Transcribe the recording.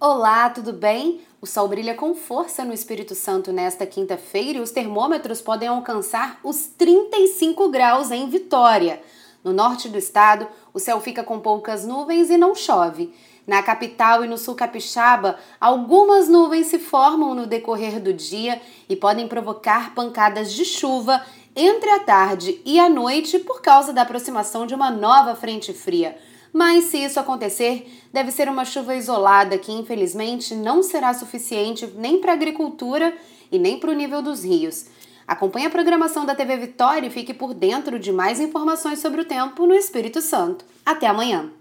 Olá, tudo bem? O sol brilha com força no Espírito Santo nesta quinta-feira e os termômetros podem alcançar os 35 graus em Vitória. No norte do estado, o céu fica com poucas nuvens e não chove. Na capital e no sul capixaba, algumas nuvens se formam no decorrer do dia e podem provocar pancadas de chuva entre a tarde e a noite por causa da aproximação de uma nova frente fria. Mas se isso acontecer, deve ser uma chuva isolada que infelizmente não será suficiente nem para a agricultura e nem para o nível dos rios. Acompanhe a programação da TV Vitória e fique por dentro de mais informações sobre o tempo no Espírito Santo. Até amanhã!